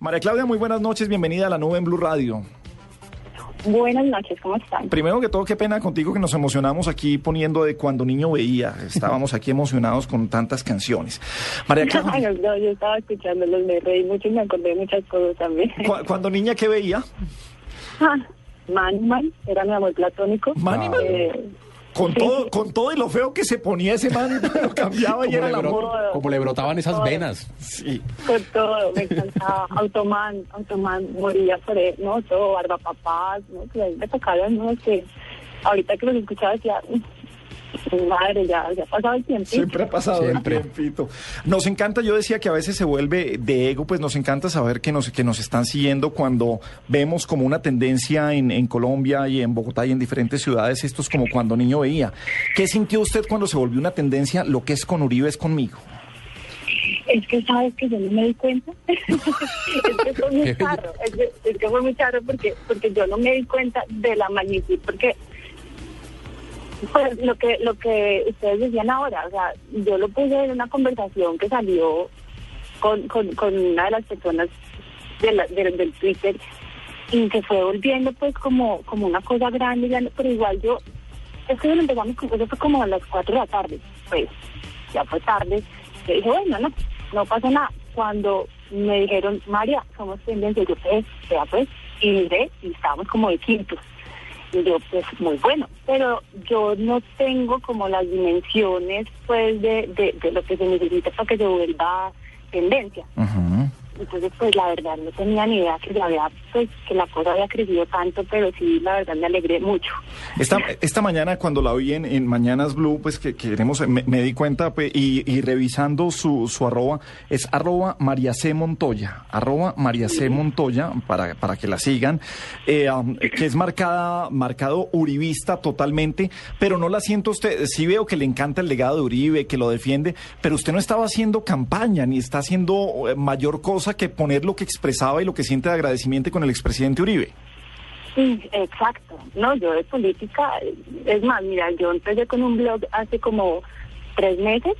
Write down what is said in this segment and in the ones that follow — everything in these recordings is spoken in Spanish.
María Claudia, muy buenas noches, bienvenida a la nube en Blue Radio. Buenas noches, ¿cómo están? Primero que todo, qué pena contigo que nos emocionamos aquí poniendo de cuando niño veía. Estábamos aquí emocionados con tantas canciones. María Claudia. No, yo estaba escuchándolos, me reí mucho y me acordé de muchas cosas también. cuando niña qué veía? Ah, Man, era mi amor platónico. Man, eh, con todo, con todo y lo feo que se ponía ese man, lo cambiaba y era el amor. como le brotaban esas venas. Sí. Con todo, me encantaba. Automan, Automan moría por él, ¿no? Todo, Barbapapás, ¿no? Que ahí me tocaban, ¿no? Que ahorita que los escuchaba decía, Madre, ya, ha pasado el tiempo. Siempre ha pasado el tiempito. Nos encanta, yo decía que a veces se vuelve de ego, pues nos encanta saber que nos, que nos están siguiendo cuando vemos como una tendencia en, en Colombia y en Bogotá y en diferentes ciudades, esto es como cuando niño veía. ¿Qué sintió usted cuando se volvió una tendencia? Lo que es con Uribe es conmigo. Es que sabes que yo no me di cuenta. es que fue muy charro. Es que, es que fue muy charro porque, porque yo no me di cuenta de la magnitud. Porque pues lo que lo que ustedes decían ahora, o sea, yo lo puse en una conversación que salió con, con, una de las personas de del Twitter y se fue volviendo pues como como una cosa grande, pero igual yo, es que empezamos con eso fue como a las 4 de la tarde, pues ya fue tarde, y dije, bueno, no, no pasa nada. Cuando me dijeron, María, somos tendencia, yo pues, ya pues, y miré y estábamos como de quintos. Yo, pues muy bueno, pero yo no tengo como las dimensiones pues de, de, de lo que se necesita para que se vuelva tendencia. Entonces, pues la verdad no tenía ni idea que, había, pues, que la cosa había crecido tanto, pero sí, la verdad me alegré mucho. Esta, esta mañana, cuando la vi en, en Mañanas Blue, pues que queremos, me, di cuenta pues, y, y, revisando su, su arroba, es arroba María C. Montoya, arroba María C. Montoya, para, para que la sigan, eh, um, que es marcada, marcado uribista totalmente, pero no la siento usted, sí veo que le encanta el legado de Uribe, que lo defiende, pero usted no estaba haciendo campaña, ni está haciendo eh, mayor cosa que poner lo que expresaba y lo que siente de agradecimiento con el expresidente Uribe. Sí, exacto. No, yo de política, es más, mira, yo empecé con un blog hace como tres meses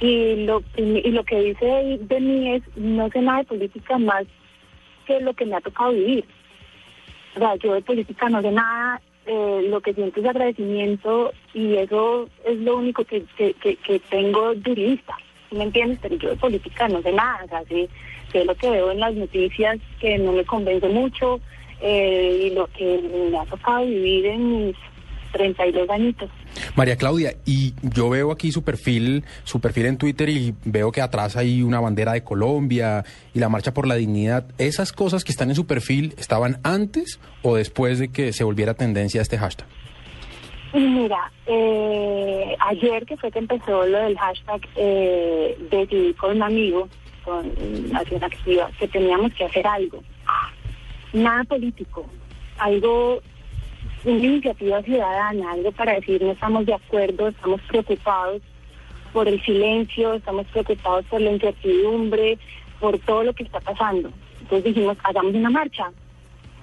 y lo, y lo que dice de mí es, no sé nada de política más que lo que me ha tocado vivir. O sea, yo de política no sé nada, eh, lo que siento es agradecimiento y eso es lo único que, que, tengo de ¿Me entiendes? Pero yo de política no sé nada, o sea, sí, sé lo que veo en las noticias que no me convence mucho eh, y lo que me ha tocado vivir en mis 32 añitos. María Claudia, y yo veo aquí su perfil, su perfil en Twitter y veo que atrás hay una bandera de Colombia y la marcha por la dignidad. ¿Esas cosas que están en su perfil estaban antes o después de que se volviera tendencia este hashtag? Mira, eh, ayer que fue que empezó lo del hashtag, eh, decidí con un amigo con Nación Activa, que teníamos que hacer algo. Nada político, algo, una iniciativa ciudadana, algo para decir no estamos de acuerdo, estamos preocupados por el silencio, estamos preocupados por la incertidumbre, por todo lo que está pasando. Entonces dijimos, hagamos una marcha,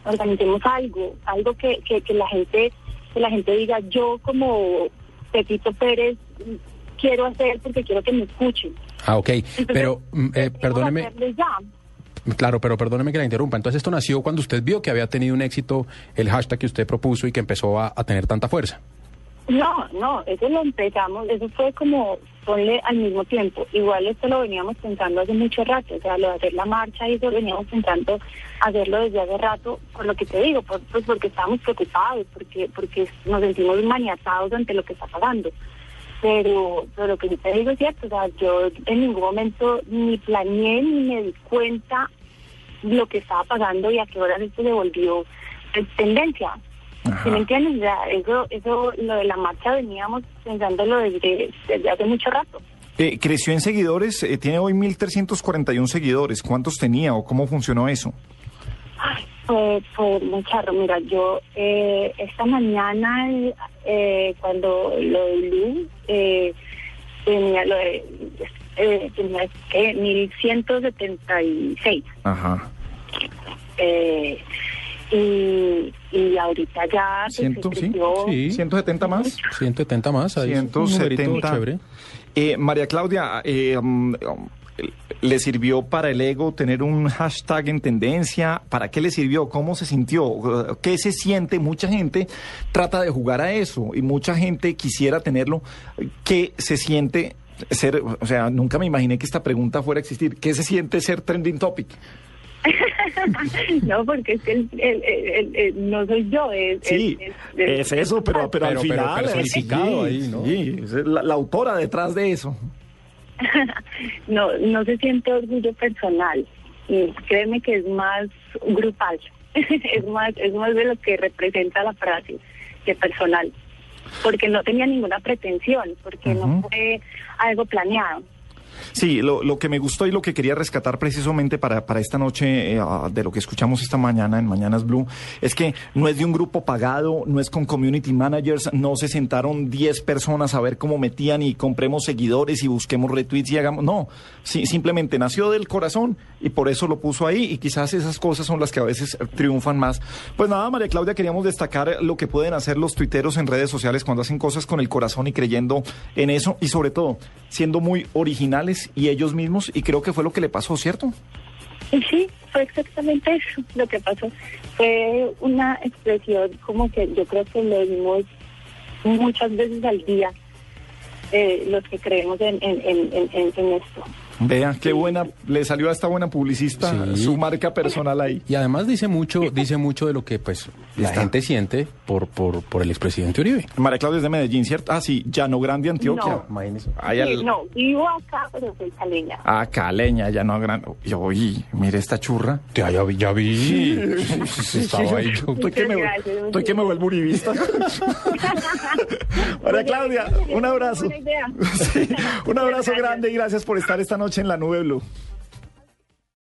organicemos algo, algo que, que, que la gente, que la gente diga, yo como Pepito Pérez quiero hacer porque quiero que me escuchen. Ah, ok. pero, mm, eh, perdóneme. Claro, pero perdóneme que la interrumpa. Entonces, esto nació cuando usted vio que había tenido un éxito el hashtag que usted propuso y que empezó a, tener tanta fuerza. No, no, eso lo empezamos, eso fue como, ponle al mismo tiempo. Igual esto lo veníamos pensando hace mucho rato, o sea, lo de hacer la marcha y eso veníamos pensando hacerlo desde hace rato, por lo que te digo, pues porque estábamos preocupados, porque porque nos sentimos maniatados ante lo que está pasando. Pero, pero lo que yo te digo es cierto, o sea, yo en ningún momento ni planeé ni me di cuenta lo que estaba pasando y a qué hora esto se volvió tendencia. ¿Sí me entiendes? O sea, eso, eso, lo de la marcha veníamos pensándolo desde, desde hace mucho rato. Eh, creció en seguidores, eh, tiene hoy 1.341 seguidores. ¿Cuántos tenía o cómo funcionó eso? Fue muy charro. Mira, yo eh, esta mañana, eh, cuando lo de Lu, eh, tenía lo de. Eh, tenía que 1176. Ajá. Eh, y, y ahorita ya. Pues, ¿Ciento, sí, sí, 170 más. 170 más, ahí 170. Eh, María Claudia, eh, um, ¿Le sirvió para el ego tener un hashtag en tendencia? ¿Para qué le sirvió? ¿Cómo se sintió? ¿Qué se siente? Mucha gente trata de jugar a eso y mucha gente quisiera tenerlo. ¿Qué se siente ser, o sea, nunca me imaginé que esta pregunta fuera a existir. ¿Qué se siente ser trending topic? no, porque es que el, el, no soy yo. Es, sí, es, eso, pero, pero, al final. Pero ahí, ¿no? Sí, la, la autora detrás de eso. no, no se siente orgullo personal. Créeme que es más grupal. es más, es más de lo que representa la frase que personal. Porque no tenía ninguna pretensión, porque no fue algo planeado. Sí, lo, lo, que me gustó y lo que quería rescatar precisamente para, para esta noche, eh, ah, de lo que escuchamos esta mañana en Mañanas Blue, es que no es de un grupo pagado, no es con community managers, no se sentaron 10 personas a ver cómo metían y compremos seguidores y busquemos retweets y hagamos. No, sí, simplemente nació del corazón y por eso lo puso ahí y quizás esas cosas son las que a veces triunfan más. Pues nada, María Claudia, queríamos destacar lo que pueden hacer los tuiteros en redes sociales cuando hacen cosas con el corazón y creyendo en eso y sobre todo siendo muy y ellos mismos y creo que fue lo que le pasó, ¿cierto? Sí, fue exactamente eso lo que pasó. Fue una expresión como que yo creo que lo vimos muchas veces al día eh, los que creemos en, en esto. Vea, qué buena, le salió a esta buena publicista su marca personal ahí. Y además dice mucho, dice mucho de lo que pues la gente siente por, por, por el expresidente Uribe. María Claudia es de Medellín, ¿cierto? Ah, sí, Llano Grande, Antioquia. No, no, vivo acá, pero soy caleña. Ah, caleña, Llano Grande. Yo, oí, mire esta churra. Ya, ya vi, ya vi. Estaba ahí. Estoy que, me, estoy que me vuelvo uribista. María Claudia, un abrazo. un abrazo grande y gracias por estar esta noche en la nube Blue.